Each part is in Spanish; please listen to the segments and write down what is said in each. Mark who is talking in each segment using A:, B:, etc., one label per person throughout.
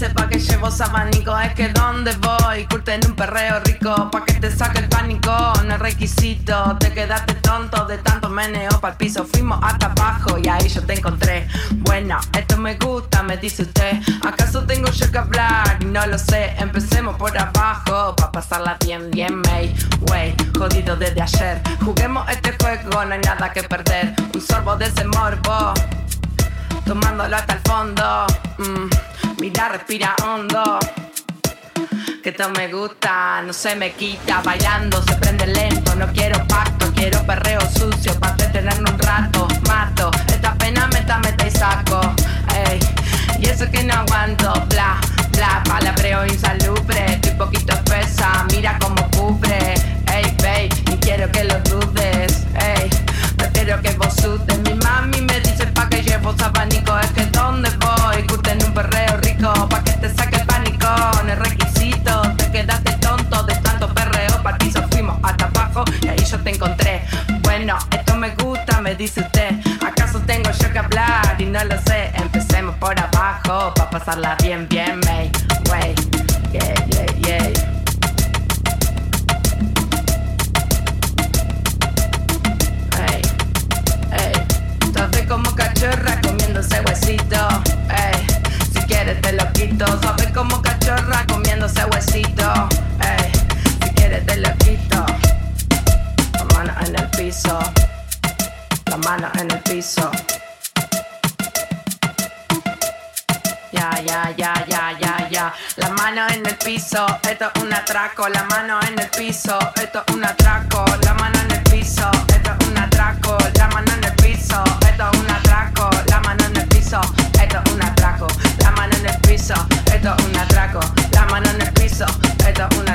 A: dice pa' que llevo abanico Es que donde voy, curten un perreo rico Pa' que te saque el pánico, no es requisito Te quedaste tonto de tanto meneo pa'l piso Fuimos hasta abajo y ahí yo te encontré Bueno, esto me gusta, me dice usted ¿Acaso tengo yo que hablar? No lo sé, empecemos por abajo Pa' pasarla bien, bien, may Wey, jodido desde ayer Juguemos este juego, no hay nada que perder Un sorbo de ese morbo Tomándolo hasta el fondo mm. Mira, respira hondo. Que esto me gusta, no se me quita. Bailando se prende lento. No quiero pacto, quiero perreo sucio. Para detenerme un rato, mato. Esta pena meta, meta y saco. Ey. Y eso que no aguanto, bla, bla. Palabreo insalubre, estoy poquito espesa. Mira cómo cubre. Ey, babe, y quiero que lo dudes. Ey, prefiero que vos sudes. Mi mami me dice pa' que llevo abanico. Es que donde voy, curten un perreo saque pánico. No es requisito, te quedaste tonto de tanto perreo. Para piso fuimos hasta abajo y ahí yo te encontré. Bueno, esto me gusta, me dice usted. ¿Acaso tengo yo que hablar? Y no lo sé. Empecemos por abajo, pa' pasarla bien, bien, may. Way, yeah, yeah, yeah. Hey, hey, como cachorra comiéndose huesito. Quito. Sabes como cachorra comiéndose huesito. Ey, si quieres te lo quito. La mano en el piso. La mano en el piso. Ya, ya, ya, ya, ya, ya. La mano en el piso, esto es un atraco. La mano en el piso, esto es un atraco. La mano en el piso, esto es un atraco. La mano en el piso, esto es un atraco. La mano en el piso, piso, esto es un atraco. La mano en el piso, esto es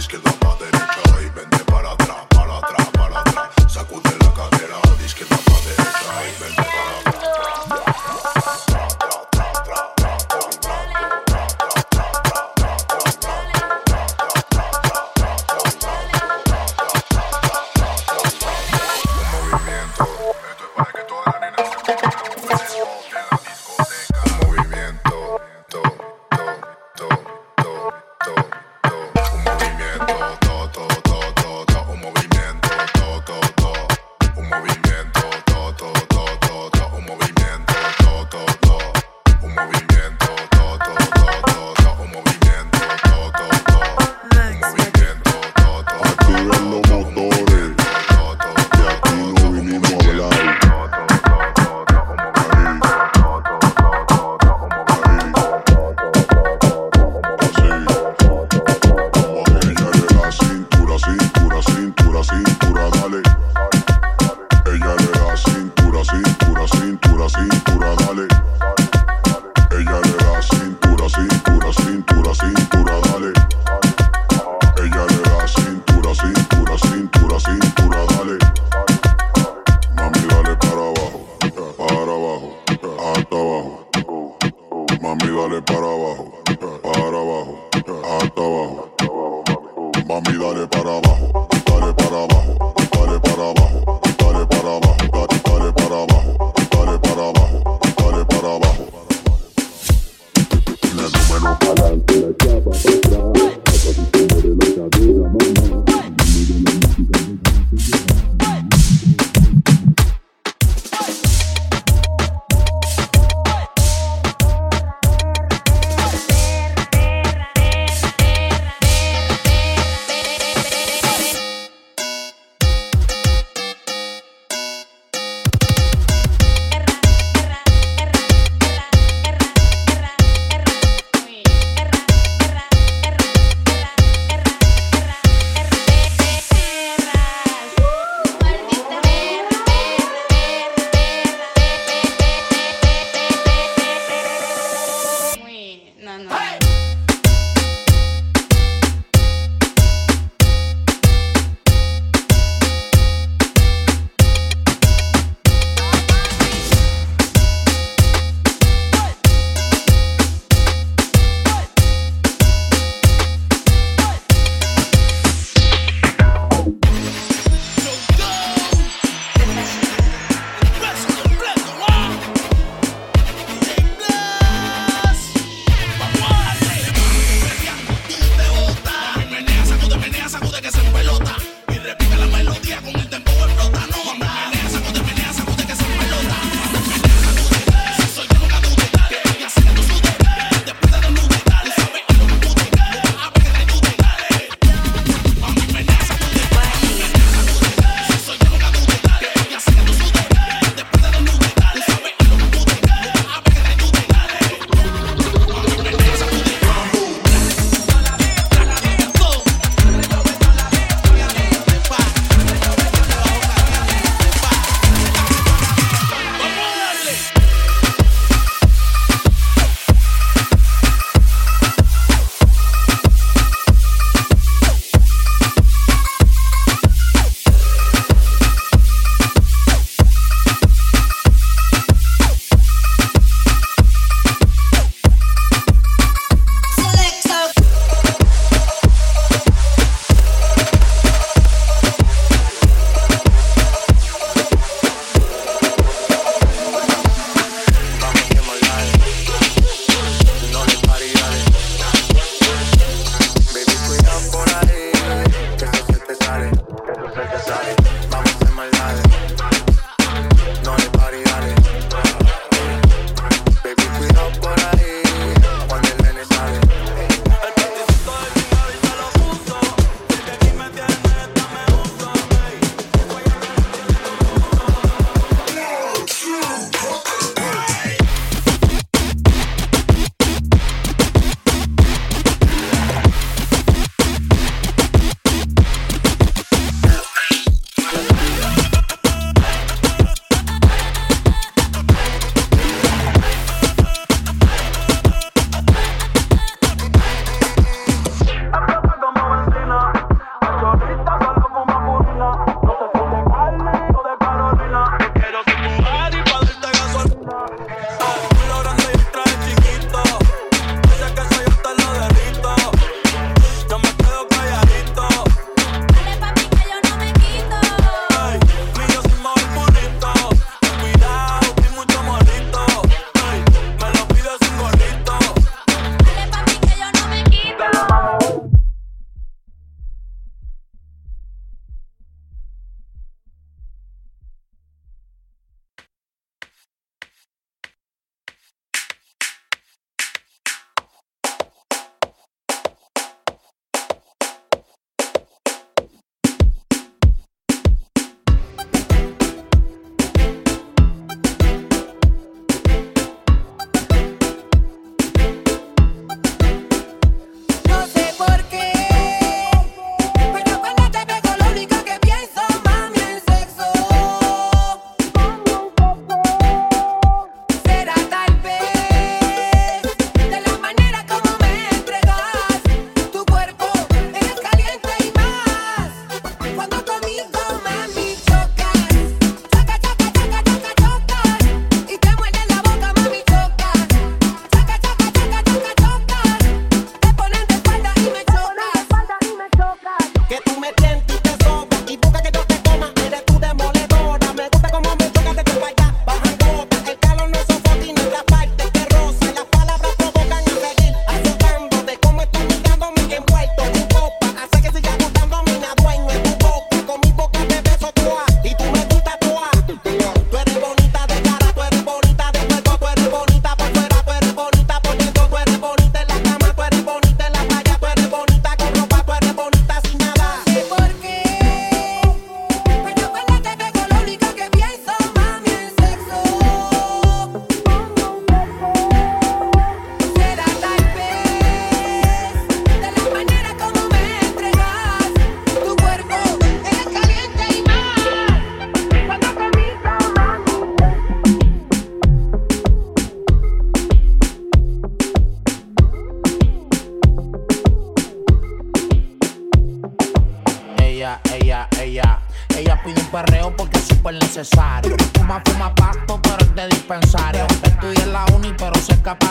B: is galore.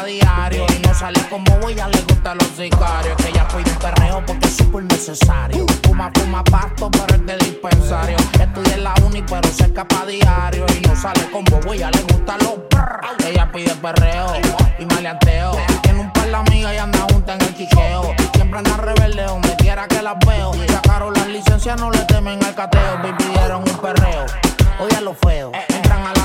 B: Diario. Y no sale como voy, ya le gustan los sicarios. Que ella pide un perreo porque es súper necesario. Fuma, fuma pasto, pero es dispensario. Estudia en la uni, pero se escapa a diario. Y no sale como voy, ya le gustan los Ella pide perreo y maleanteo. Tiene un par de amigas y anda junta en el quiqueo. Siempre anda rebelde donde quiera que las veo. Sacaron las licencias, no le temen al cateo. Me pidieron un perreo. Oye lo feo.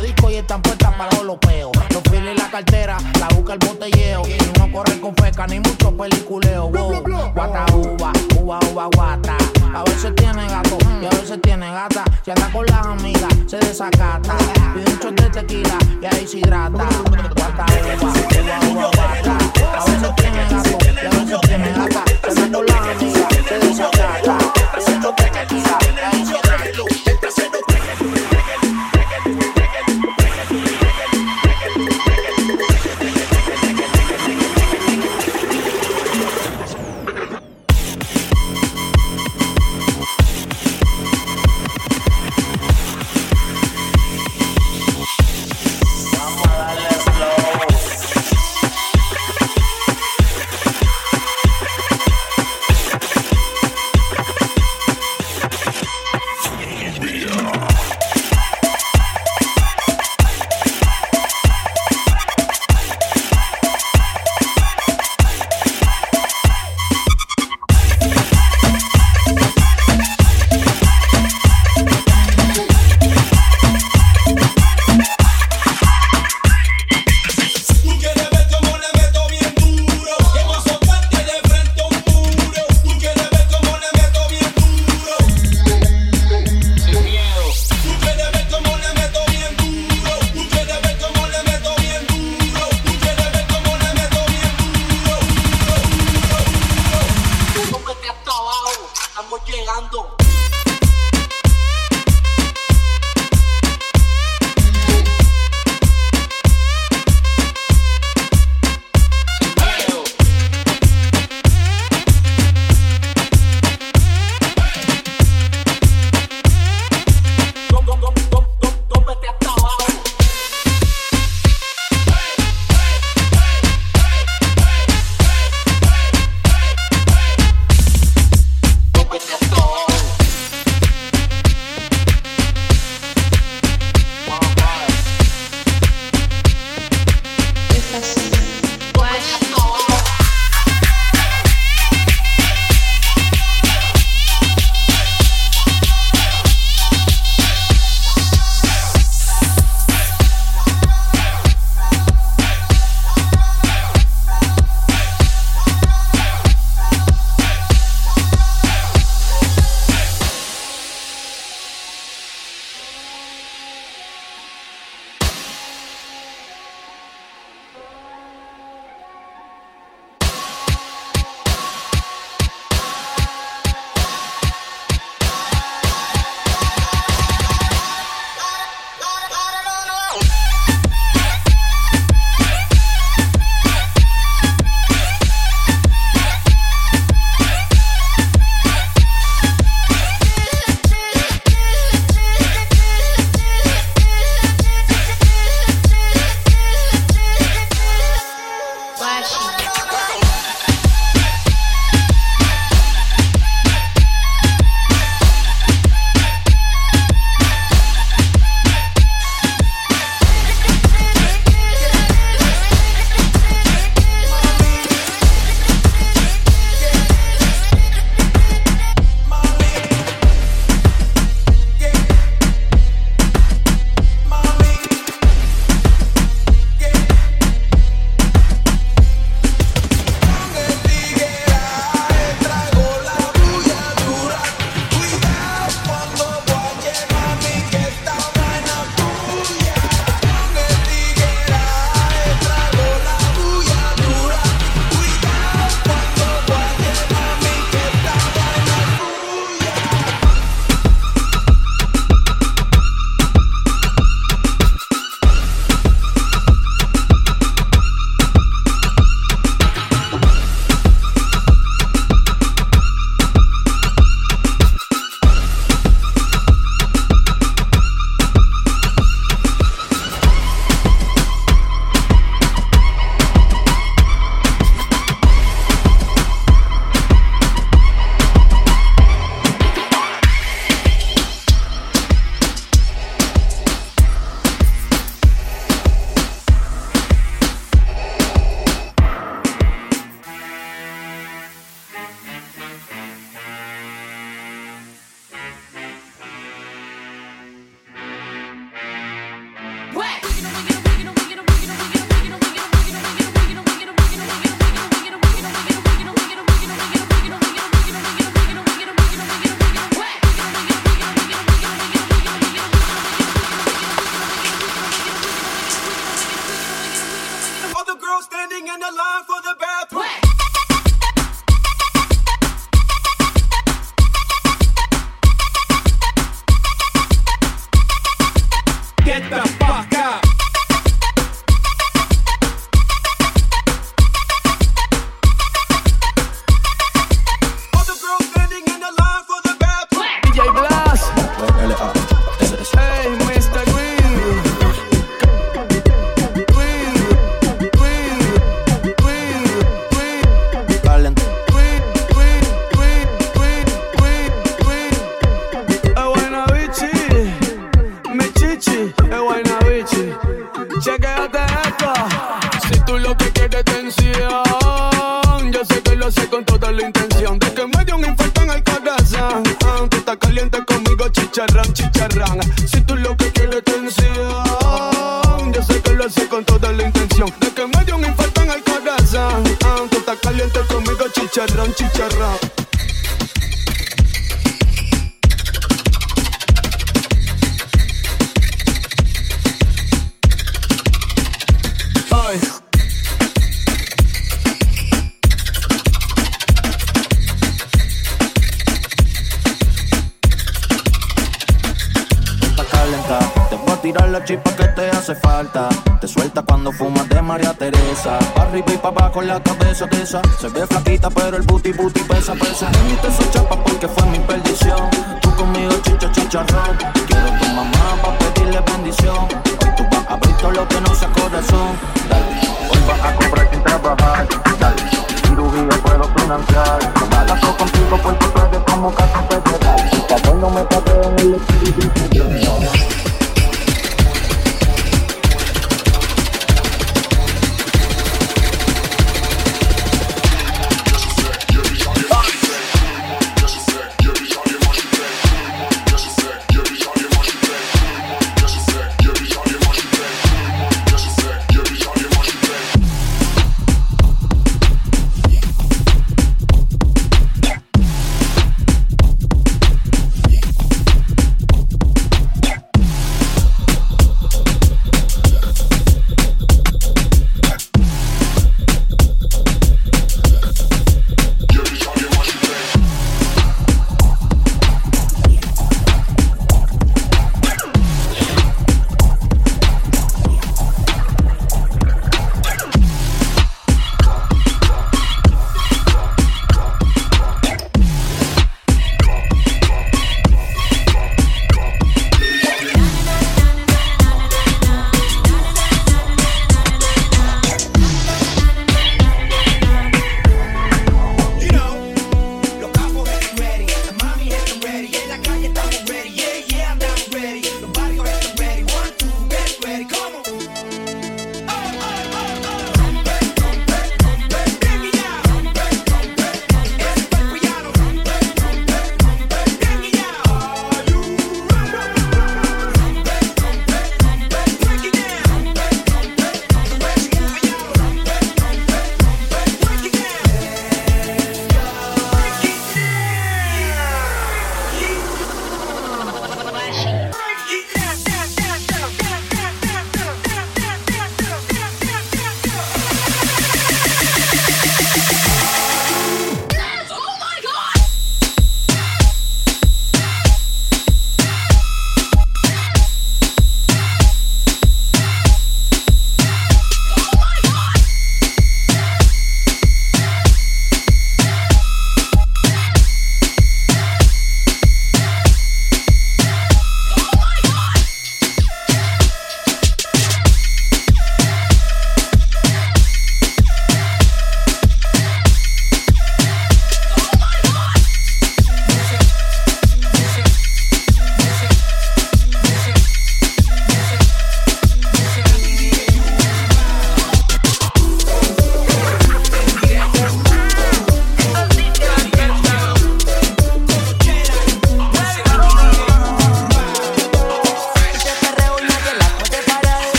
B: La disco y están puestas para los lopeos. Los files y la cartera, la busca el botelleo. Y no corre con feca ni mucho peliculeo. Wow. Guata uva, uva, uva, guata. A veces tiene gato y a veces tiene gata. Si anda con las amigas, se desacata. Pide un shot de tequila y ahí se hidrata. Guata uva, uva, uva, guata. A veces tiene gato y a veces tiene gata. Si anda con las amigas, se desacata.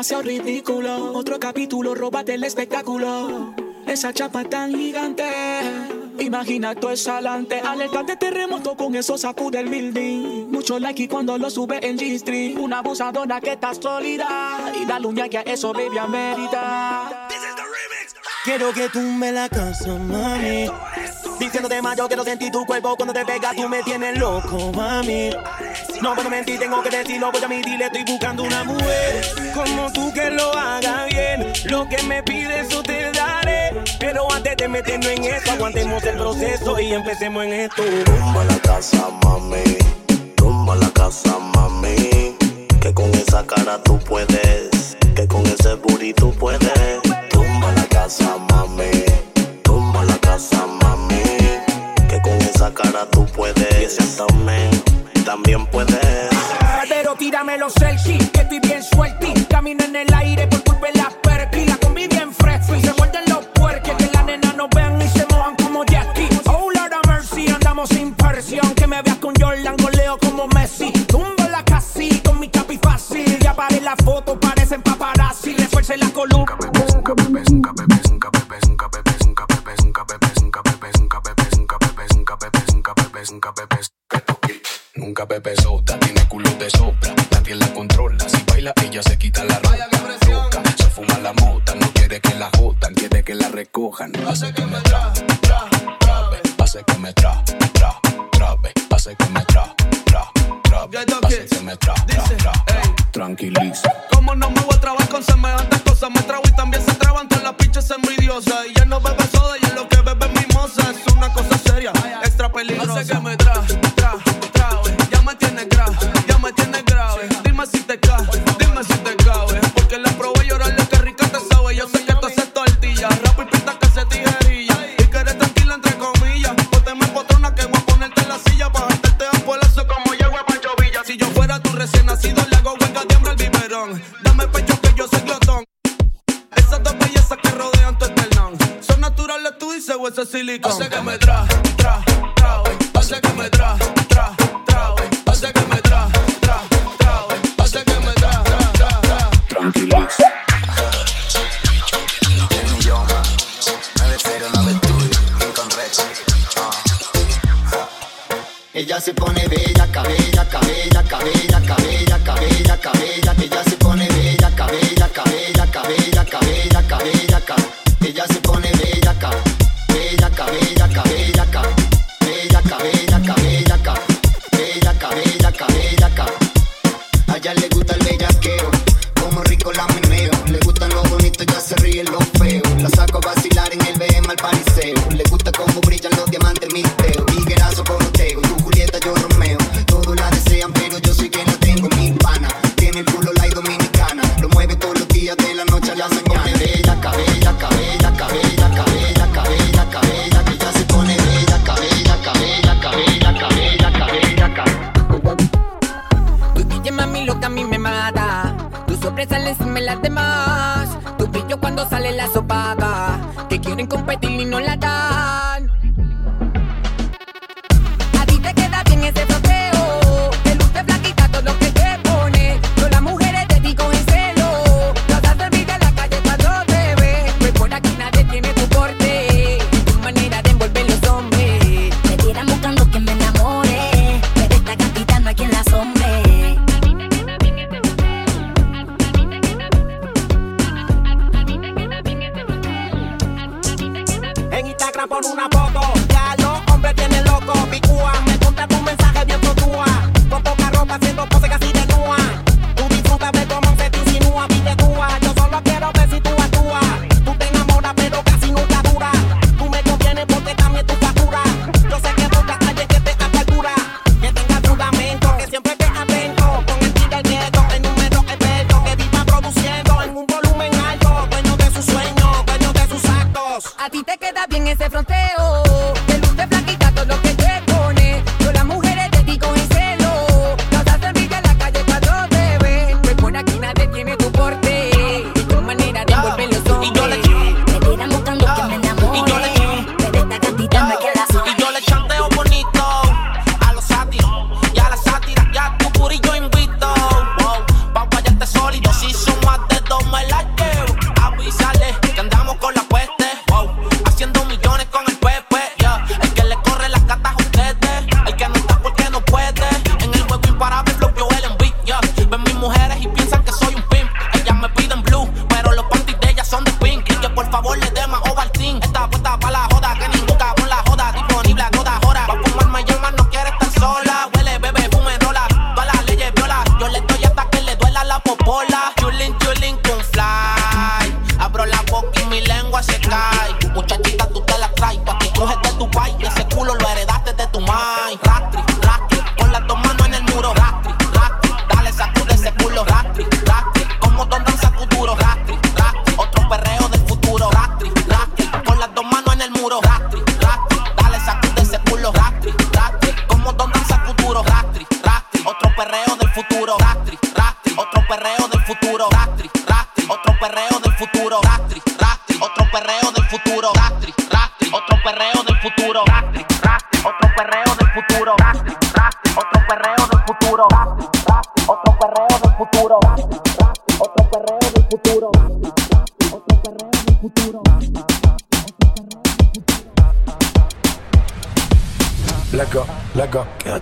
C: Demasiado ridículo. Otro capítulo, róbate el espectáculo. Esa chapa tan gigante. Imagina todo es alante. Alerta de terremoto con eso sacude el building. Mucho like y cuando lo sube en G-Street. Una abusadora que está sólida. Y da lumia que a eso baby amerita.
D: Quiero que tú me la casa, mami. Diciéndote más, yo quiero sentir tu cuerpo cuando te pega, tú me tienes loco, mami. No puedo mentir, tengo que decirlo, voy a dile, estoy buscando una mujer como tú que lo haga bien. Lo que me pides, eso te daré. Pero antes de meternos en esto, aguantemos el proceso y empecemos en esto.
E: Tumba la casa, mami. Tumba la casa, mami. Que con esa cara tú puedes. Que con ese booty puedes. Tumba la casa, mami. Tumba la casa, mami. Que con esa cara tú puedes. Y ese también puedes.
D: Tírame los selfies, que estoy bien suelti. Camino en el aire por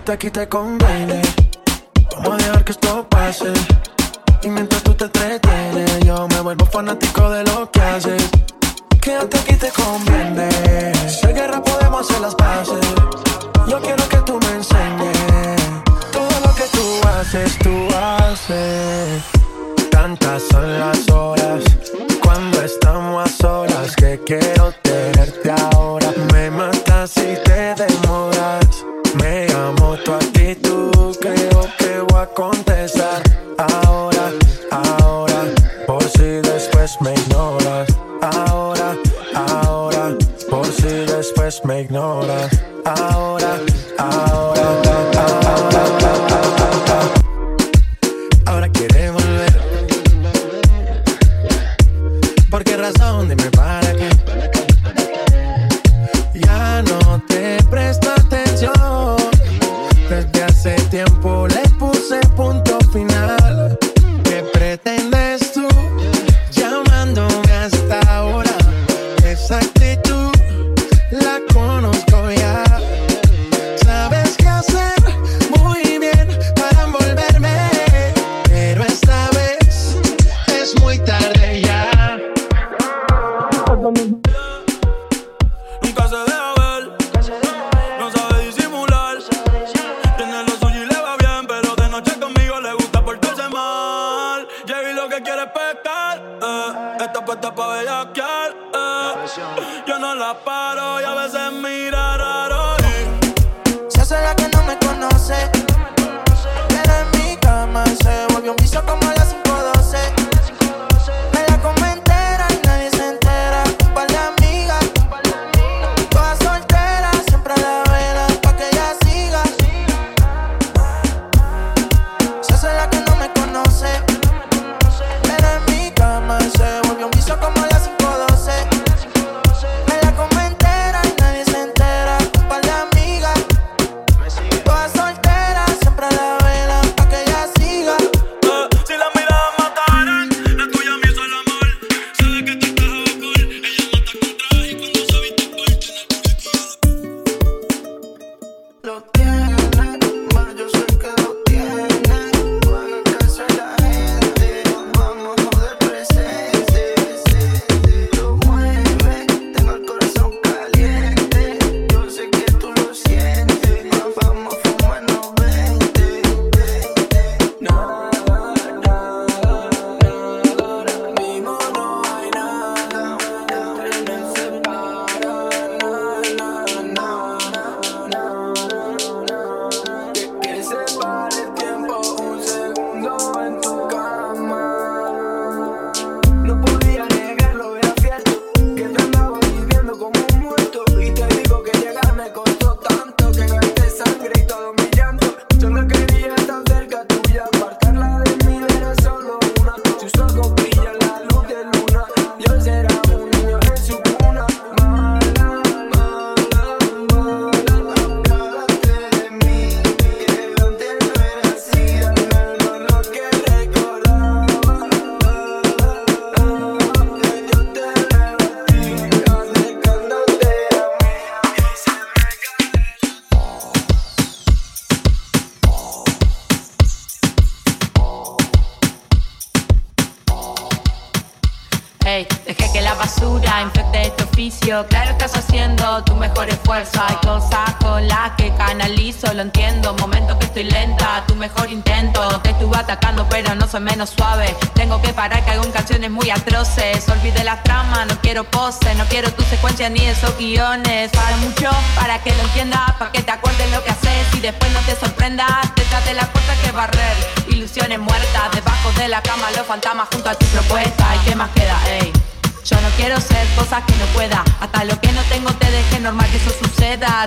F: gusta,
G: aquí
B: te
H: conviene.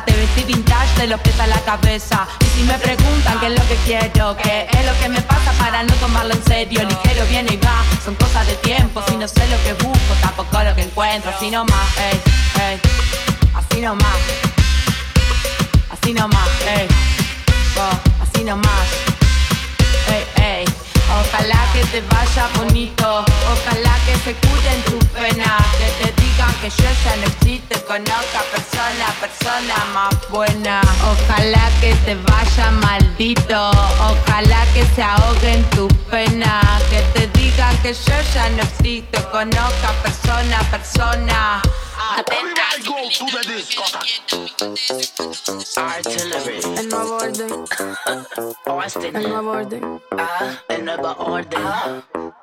H: Te
A: vestí vintage, te lo peta la cabeza. Y si me preguntan qué es lo que quiero Qué es lo que me pasa para no tomarlo en serio Ligero viene y va, son cosas de tiempo Si no sé lo que busco, tampoco lo que encuentro. Así nomás, ey, ey Así nomás. Así nomás, ey oh, Así nomás, ey, ey.
I: Ojalá que te vaya bonito, ojalá que se curen tus penas, que te digan que yo ya no existe con otra persona, persona más buena. Ojalá que te vaya maldito, ojalá que se ahoguen tus penas, que te digan que yo ya no existo con otra persona, persona. Atenta.
J: Artillery.
I: El nuevo orden,
J: Austin.
I: el nuevo orden.
J: Ah, el nuevo orden.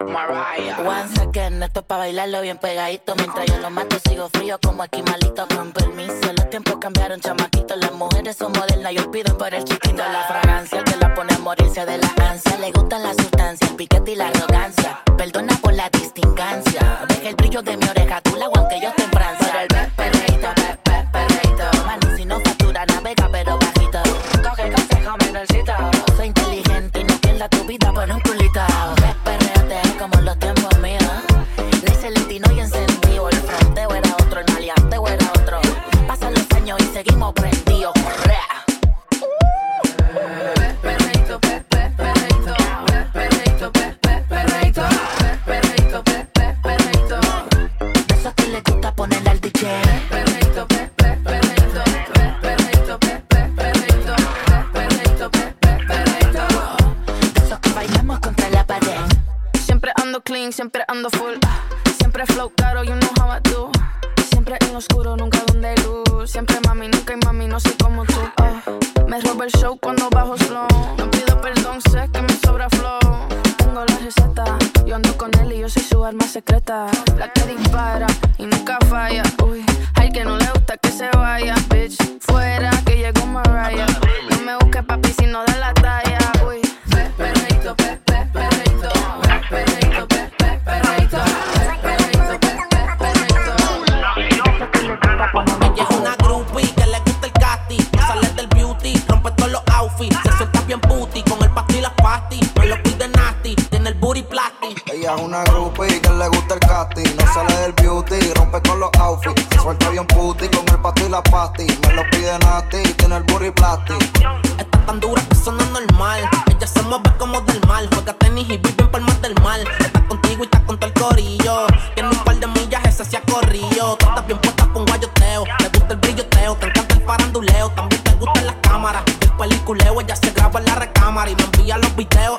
J: Mariah.
K: Once again, esto es pa' bailarlo bien pegadito. Mientras yo lo mato, sigo frío como esquimalito. Con permiso, los tiempos cambiaron, chamaquito. Las mujeres son modernas y hoy piden por el chiquito. La fragancia que la pone a morirse de la ansia. Le gustan las sustancias, el piquete y la arrogancia. Perdona por la distingancia. Deja el brillo de mi oreja, tú la aunque yo esté en Francia. El pe- perreíto, pe- pe- perreíto. Mano, si no factura, navega, pero bajito. Coge consejo, menorcito. Soy inteligente y no pierda tu vida por un culito.
I: Siempre ando full. Siempre flow caro, you know how I do. Siempre en oscuro, nunca donde hay luz. Siempre mami, nunca hay mami, no soy como tú. Ah, me roba el show cuando bajo slow. No pido perdón, sé que me sobra flow. Tengo la receta, yo ando con él y yo soy su arma secreta. La que dispara y nunca falla. Uy, al que no le gusta que se vaya, bitch. Fuera que llegó Mariah. No me busques papi si no da la talla. Uy, pe- perreito, pe-
L: suelta bien booty con el pasty y las pasty. No lo pide nasty, tiene el booty plastic.
M: Ella es una groupie que le gusta el casting No sale del beauty, rompe con los outfits Se suelta bien puti con el pasto y la pasti Me lo pide Nati, tiene el booty plastic
L: Está tan dura que eso no es normal. Ella se mueve como del mal. Juega tenis y vive en palmas del mal. Está contigo y está con todo el corillo. Tiene un par de millas, ese se ha corrido. Tú estás bien puesta con guayoteo. Le gusta el brilloteo, te encanta el faranduleo. También te gustan las cámaras. El peliculeo, ella se graba en la recámara y me envía los videos.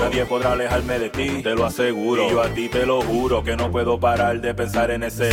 N: Nadie podrá alejarme de ti, te lo aseguro. Y yo a ti te lo juro que no puedo parar de pensar en ese.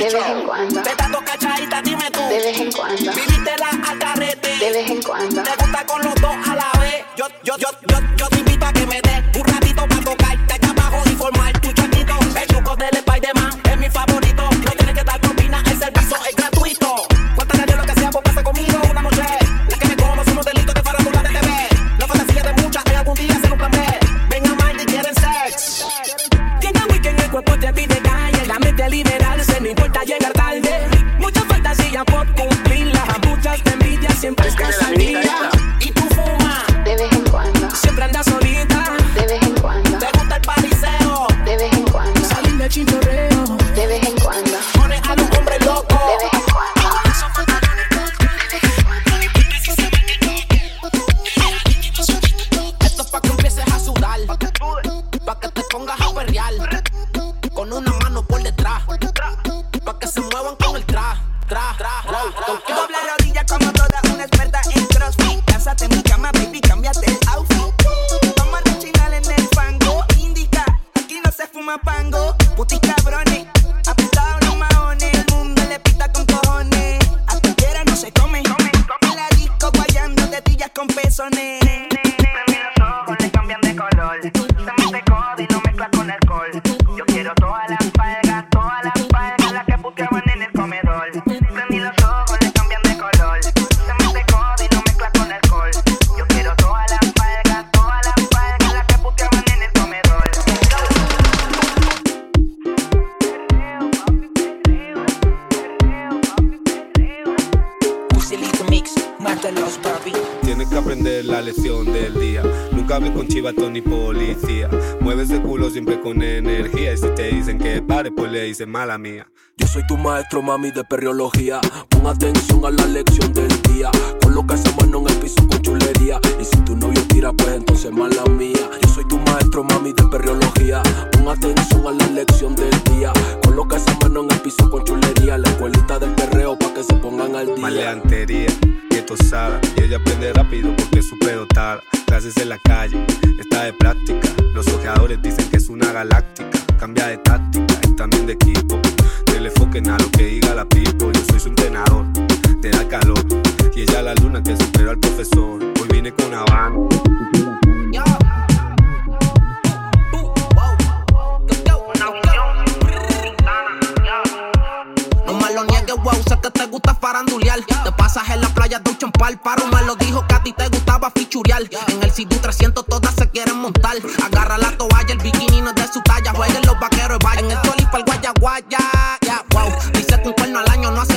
N: De
O: vez en cuando.
P: Te cachadita, dime tú.
O: De vez en cuando.
P: Viviste la al carrete.
O: De vez en cuando.
P: Te gusta con los
Q: mala mía.
R: Yo soy tu maestro, mami, de perriología. Pon atención a la lección de
Q: tipo. Le foquen a lo que diga la pipo. Yo soy su entrenador, te da calor. Y ella la luna que superó al profesor. Hoy viene con Habana.
L: wow, sé que te gusta farandulear. Yeah. Te pasas en la playa de un champal. Paro me lo dijo que a ti te gustaba fichurear. En el CD 300 todas se quieren montar. Agarra la toalla, el bikini no es de su talla. Jueguen los vaqueros y vayan. En el toli pa'l guaya guaya. Yeah, wow, dice que un cuerno al año no hace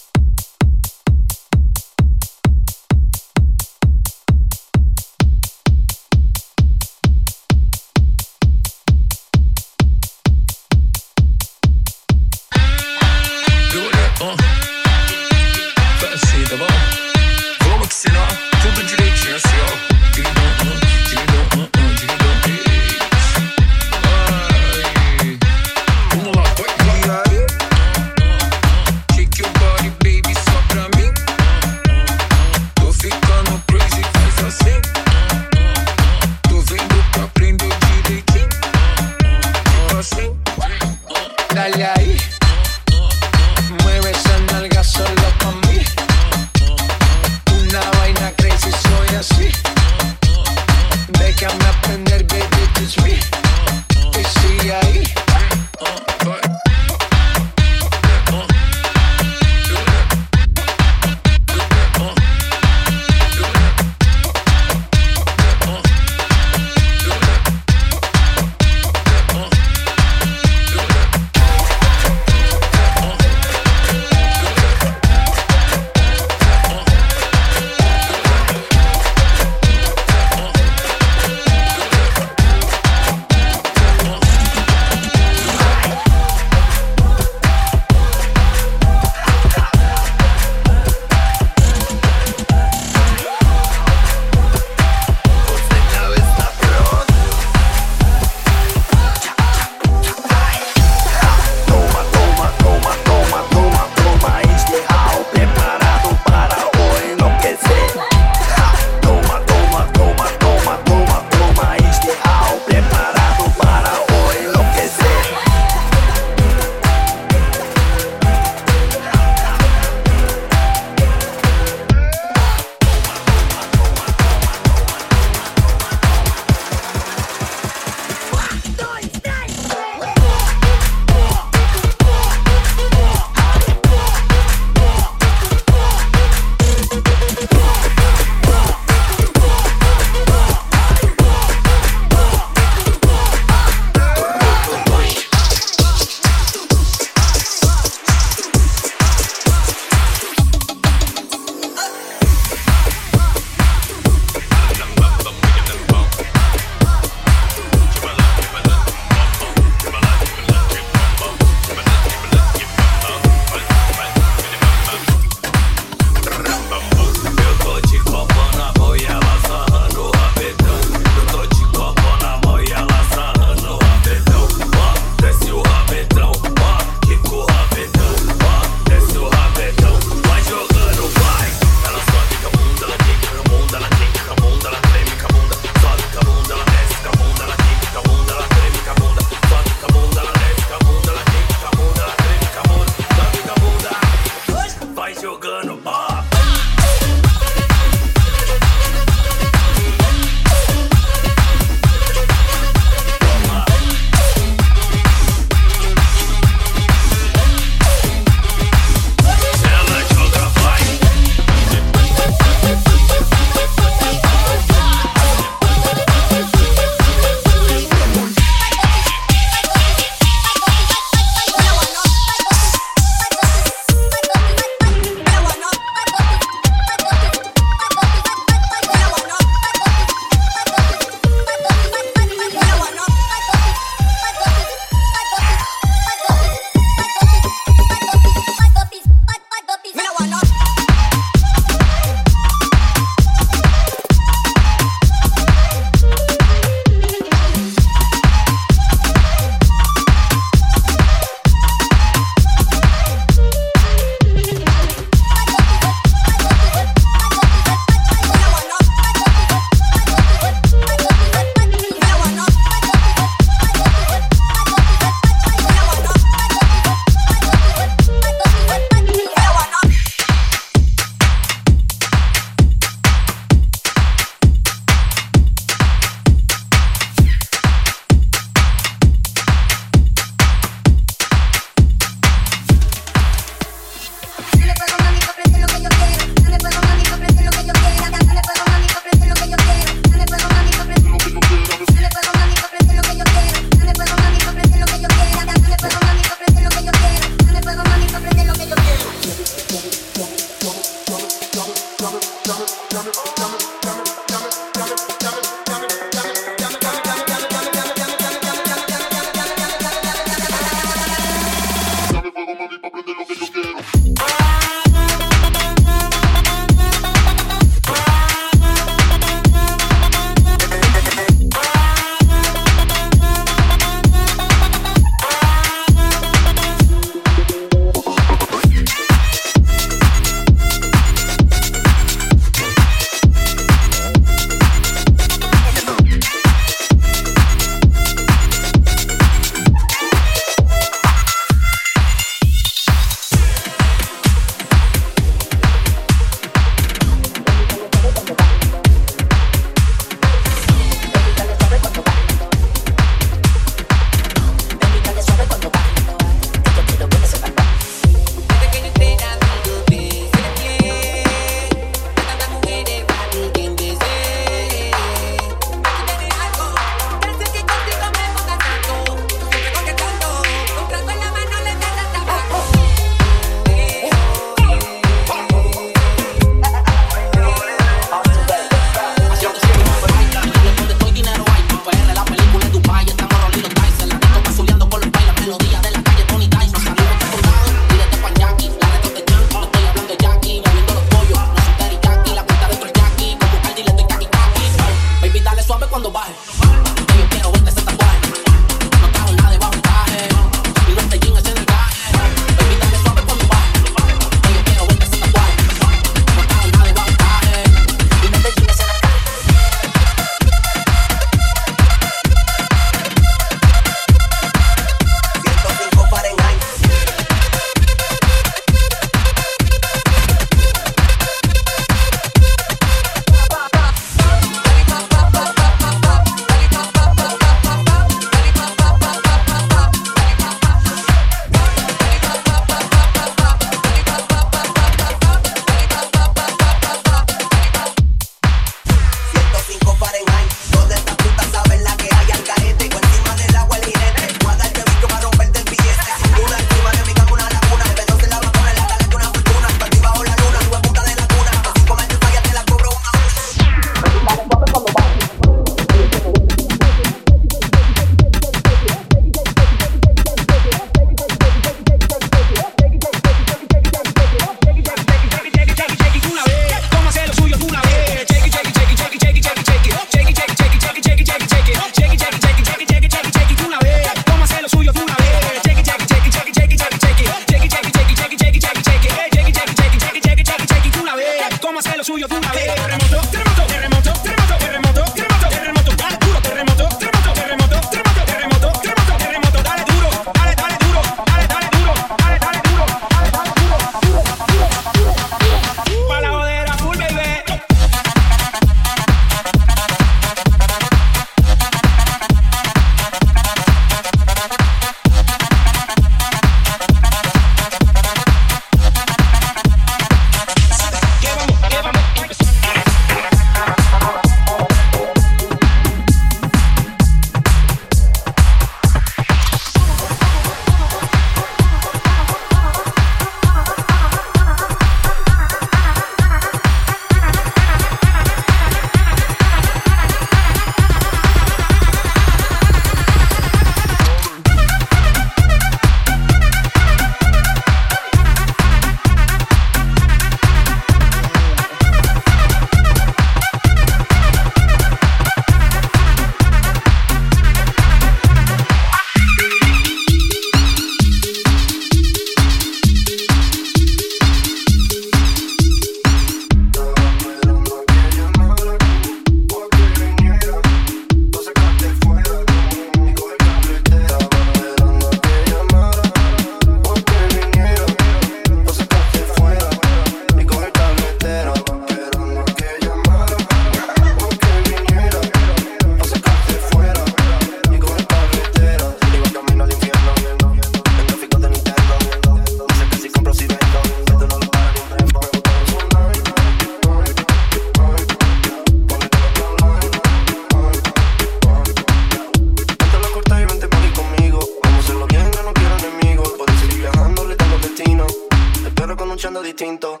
S: escuchando distinto.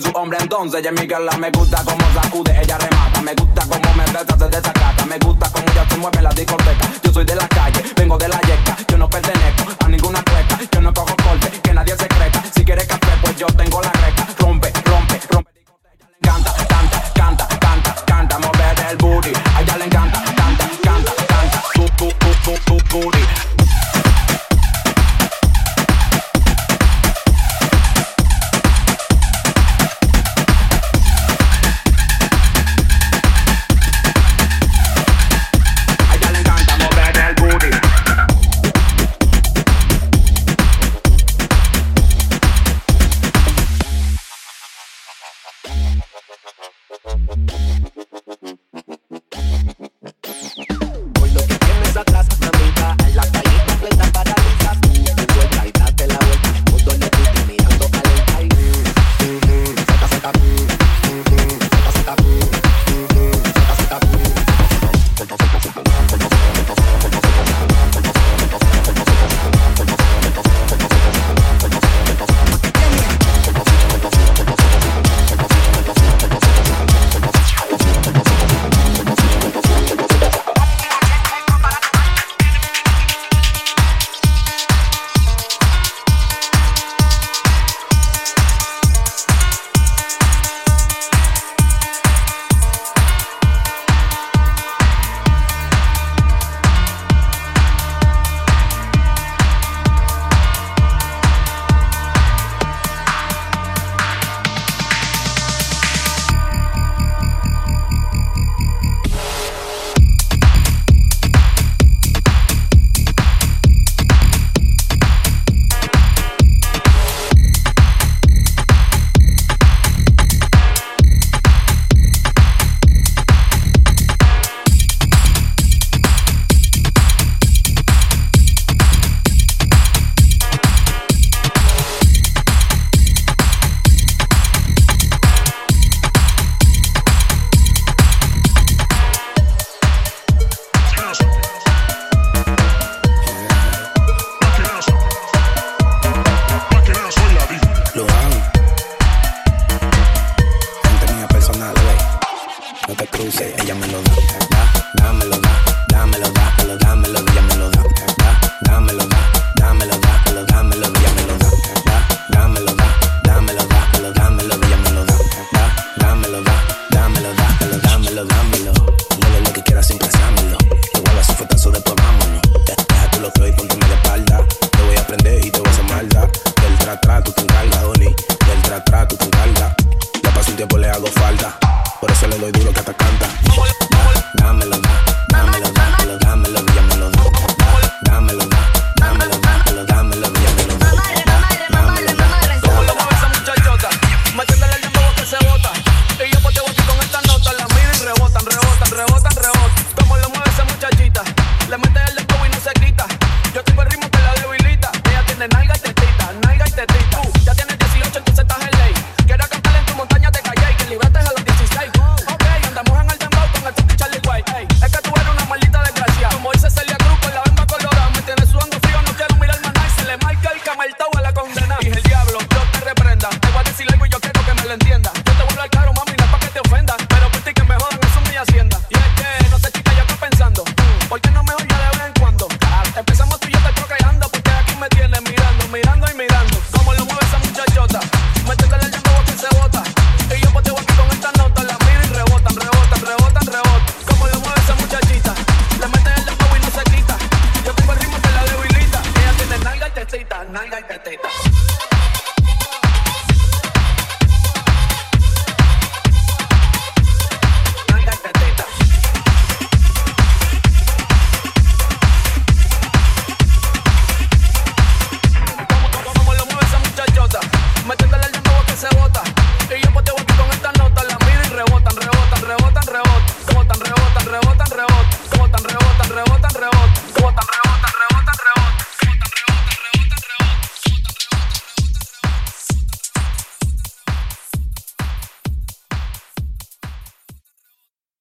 L: soy su hombre entonces. Y mi la me gusta como sacude, ella remata. Me gusta como me trata, se desacata. Me gusta como ella se mueve en la discoteca. Yo soy de la calle, vengo de la yeca. Yo no pertenezco a ninguna cueca. Yo no cojo corte, que nadie se creta. Si quieres café, pues yo tengo